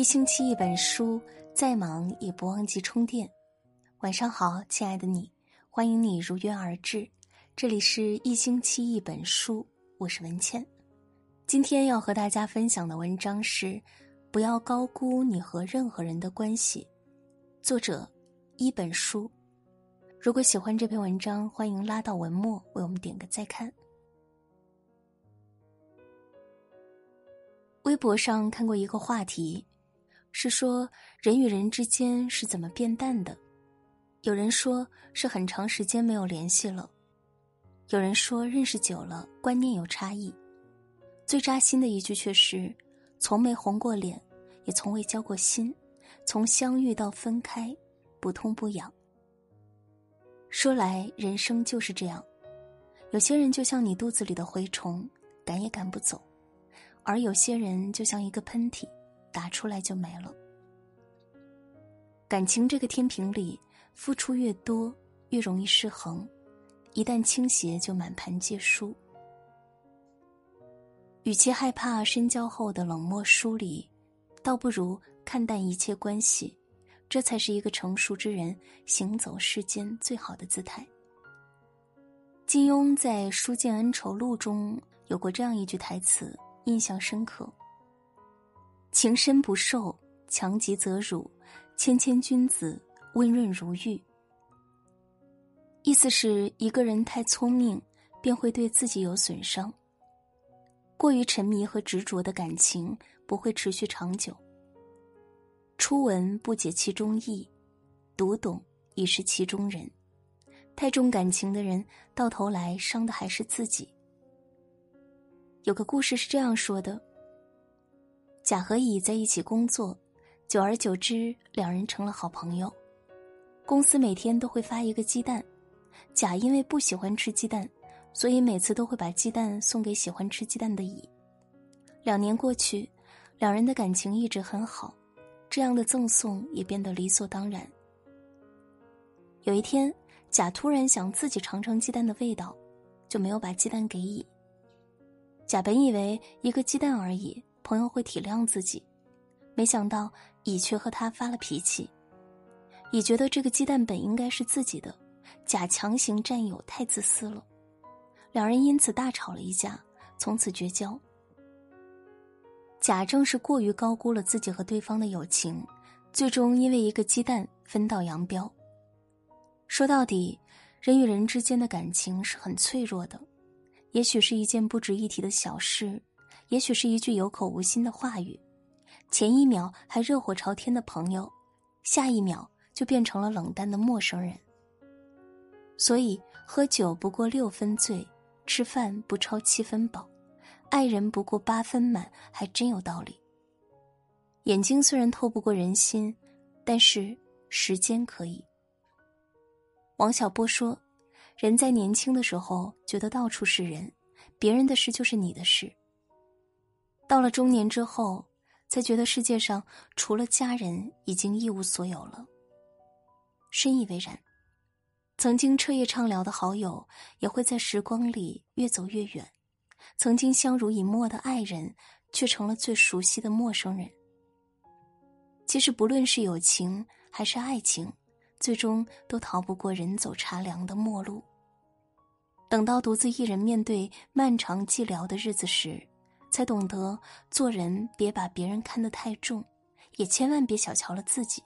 一星期一本书，再忙也不忘记充电。晚上好，亲爱的你，欢迎你如约而至。这里是一星期一本书，我是文倩。今天要和大家分享的文章是：不要高估你和任何人的关系。作者一本书。如果喜欢这篇文章，欢迎拉到文末为我们点个再看。微博上看过一个话题，是说人与人之间是怎么变淡的。有人说是很长时间没有联系了，有人说认识久了观念有差异。最扎心的一句却是：从没红过脸，也从未交过心，从相遇到分开，不痛不痒。说来人生就是这样，有些人就像你肚子里的蛔虫，赶也赶不走；而有些人就像一个喷嚏，打出来就没了。感情这个天平里，付出越多，越容易失衡；一旦倾斜，就满盘皆输。与其害怕深交后的冷漠疏离，倒不如看淡一切关系。这才是一个成熟之人行走世间最好的姿态。金庸在《书剑恩仇录》中有过这样一句台词，印象深刻：“情深不寿，强极则辱；谦谦君子，温润如玉。”意思是一个人太聪明，便会对自己有损伤。过于沉迷和执着的感情不会持续长久。初闻不解其中意，读懂已是其中人。太重感情的人，到头来伤的还是自己。有个故事是这样说的：甲和乙在一起工作，久而久之，两人成了好朋友。公司每天都会发一个鸡蛋，甲因为不喜欢吃鸡蛋，所以每次都会把鸡蛋送给喜欢吃鸡蛋的乙。两年过去，两人的感情一直很好。这样的赠送也变得理所当然。有一天，甲突然想自己尝尝鸡蛋的味道，就没有把鸡蛋给乙。甲本以为一个鸡蛋而已，朋友会体谅自己，没想到乙却和他发了脾气。乙觉得这个鸡蛋本应该是自己的，甲强行占有太自私了，两人因此大吵了一架，从此绝交。甲正是过于高估了自己和对方的友情，最终因为一个鸡蛋分道扬镳。说到底，人与人之间的感情是很脆弱的，也许是一件不值一提的小事，也许是一句有口无心的话语，前一秒还热火朝天的朋友，下一秒就变成了冷淡的陌生人。所以，喝酒不过六分醉，吃饭不超七分饱。爱人不过八分满，还真有道理。眼睛虽然透不过人心，但是时间可以。王小波说：“人在年轻的时候觉得到处是人，别人的事就是你的事。到了中年之后，才觉得世界上除了家人已经一无所有了。”深以为然。曾经彻夜畅聊的好友，也会在时光里越走越远。曾经相濡以沫的爱人，却成了最熟悉的陌生人。其实，不论是友情还是爱情，最终都逃不过人走茶凉的陌路。等到独自一人面对漫长寂寥的日子时，才懂得做人别把别人看得太重，也千万别小瞧了自己。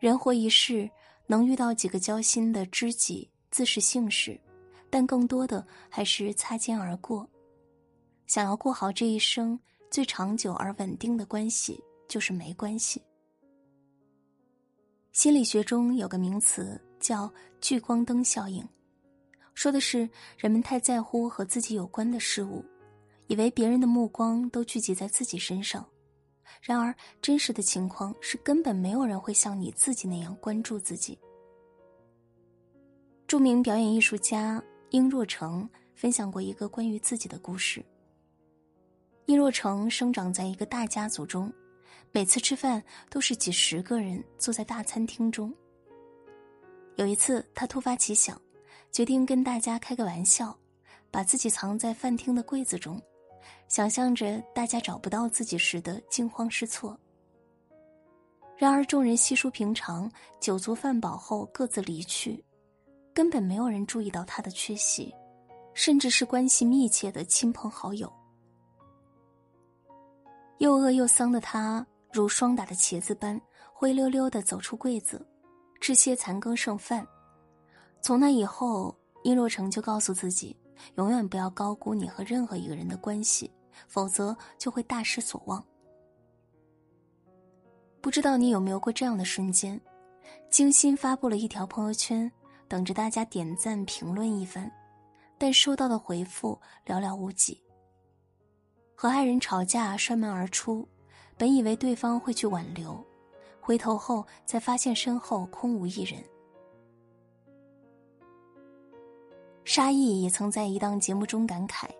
人活一世，能遇到几个交心的知己，自是幸事。但更多的还是擦肩而过。想要过好这一生，最长久而稳定的关系就是没关系。心理学中有个名词叫“聚光灯效应”，说的是人们太在乎和自己有关的事物，以为别人的目光都聚集在自己身上。然而，真实的情况是根本没有人会像你自己那样关注自己。著名表演艺术家。殷若成分享过一个关于自己的故事。殷若成生长在一个大家族中，每次吃饭都是几十个人坐在大餐厅中。有一次，他突发奇想，决定跟大家开个玩笑，把自己藏在饭厅的柜子中，想象着大家找不到自己时的惊慌失措。然而众人悉数平常，酒足饭饱后各自离去，根本没有人注意到他的缺席，甚至是关系密切的亲朋好友。又饿又丧的他，如霜打的茄子般灰溜溜的走出柜子，吃些残羹剩饭。从那以后，殷若成就告诉自己，永远不要高估你和任何一个人的关系，否则就会大失所望。不知道你有没有过这样的瞬间，精心发布了一条朋友圈，等着大家点赞评论一番，但收到的回复寥寥无几。和爱人吵架摔门而出，本以为对方会去挽留，回头后才发现身后空无一人。沙溢也曾在一档节目中感慨：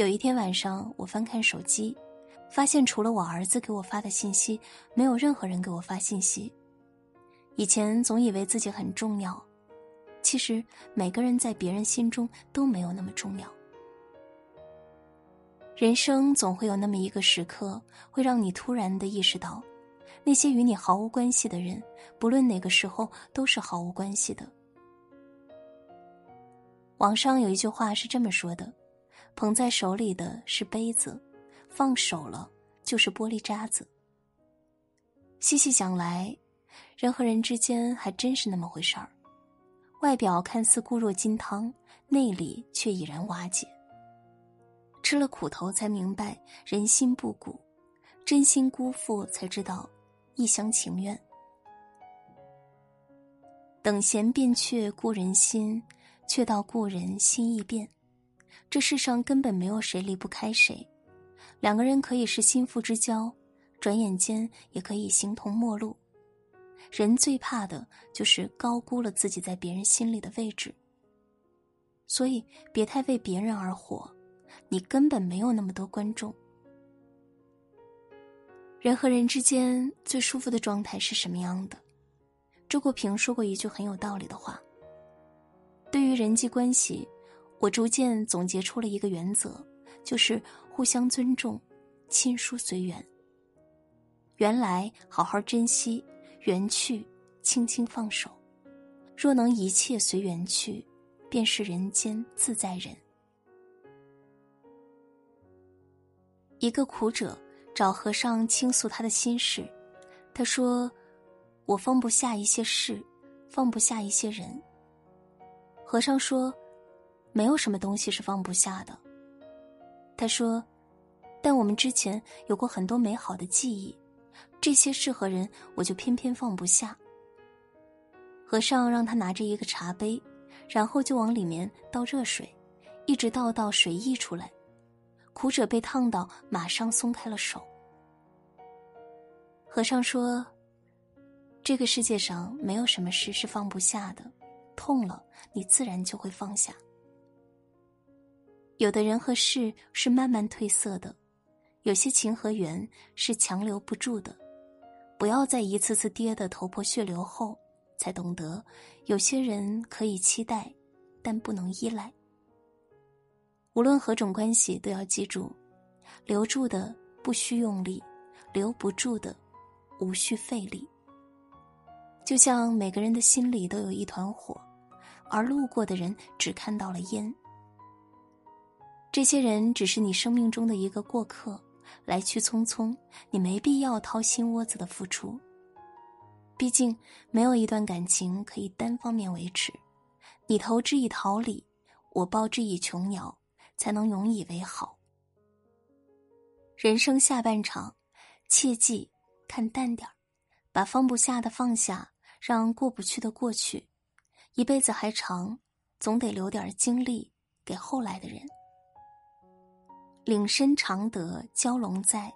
有一天晚上，我翻看手机。发现除了我儿子给我发的信息，没有任何人给我发信息。以前总以为自己很重要，其实每个人在别人心中都没有那么重要。人生总会有那么一个时刻，会让你突然的意识到，那些与你毫无关系的人，不论哪个时候都是毫无关系的。网上有一句话是这么说的：“捧在手里的是杯子。”放手了，就是玻璃渣子。细细想来，人和人之间还真是那么回事儿。外表看似固若金汤，内里却已然瓦解。吃了苦头才明白人心不古，真心辜负才知道一厢情愿。等闲变却故人心，却道故人心易变。这世上根本没有谁离不开谁。两个人可以是心腹之交，转眼间也可以形同陌路。人最怕的就是高估了自己在别人心里的位置。所以，别太为别人而活，你根本没有那么多观众。人和人之间最舒服的状态是什么样的？周国平说过一句很有道理的话：“对于人际关系，我逐渐总结出了一个原则。”就是互相尊重，亲疏随缘。缘来好好珍惜，缘去轻轻放手。若能一切随缘去，便是人间自在人。一个苦者找和尚倾诉他的心事，他说：“我放不下一些事，放不下一些人。”和尚说：“没有什么东西是放不下的。”他说：“但我们之前有过很多美好的记忆，这些事和人，我就偏偏放不下。”和尚让他拿着一个茶杯，然后就往里面倒热水，一直倒到水溢出来。苦者被烫到，马上松开了手。和尚说：“这个世界上没有什么事是放不下的，痛了，你自然就会放下。”有的人和事是慢慢褪色的，有些情和缘是强留不住的。不要在一次次跌得头破血流后，才懂得有些人可以期待，但不能依赖。无论何种关系，都要记住：留住的不需用力，留不住的无需费力。就像每个人的心里都有一团火，而路过的人只看到了烟。这些人只是你生命中的一个过客，来去匆匆，你没必要掏心窝子的付出。毕竟，没有一段感情可以单方面维持，你投之以桃李，我报之以琼瑶，才能永以为好。人生下半场，切记看淡点儿，把放不下的放下，让过不去的过去。一辈子还长，总得留点精力给后来的人。岭深常得蛟龙在，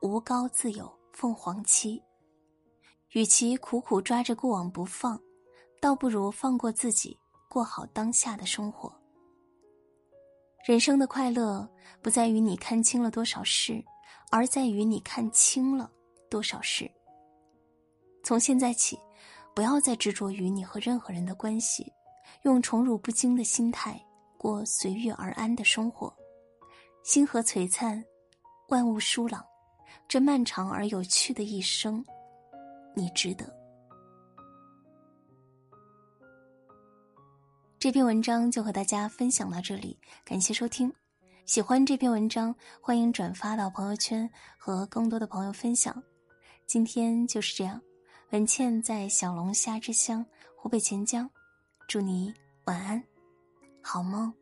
无高自有凤凰栖。与其苦苦抓着过往不放，倒不如放过自己，过好当下的生活。人生的快乐不在于你看清了多少事，而在于你看清了多少事。从现在起，不要再执着于你和任何人的关系，用宠辱不惊的心态过随遇而安的生活。星河璀璨，万物舒朗，这漫长而有趣的一生，你值得。这篇文章就和大家分享到这里，感谢收听。喜欢这篇文章，欢迎转发到朋友圈和更多的朋友分享。今天就是这样，文倩在小龙虾之乡湖北潜江，祝你晚安，好梦。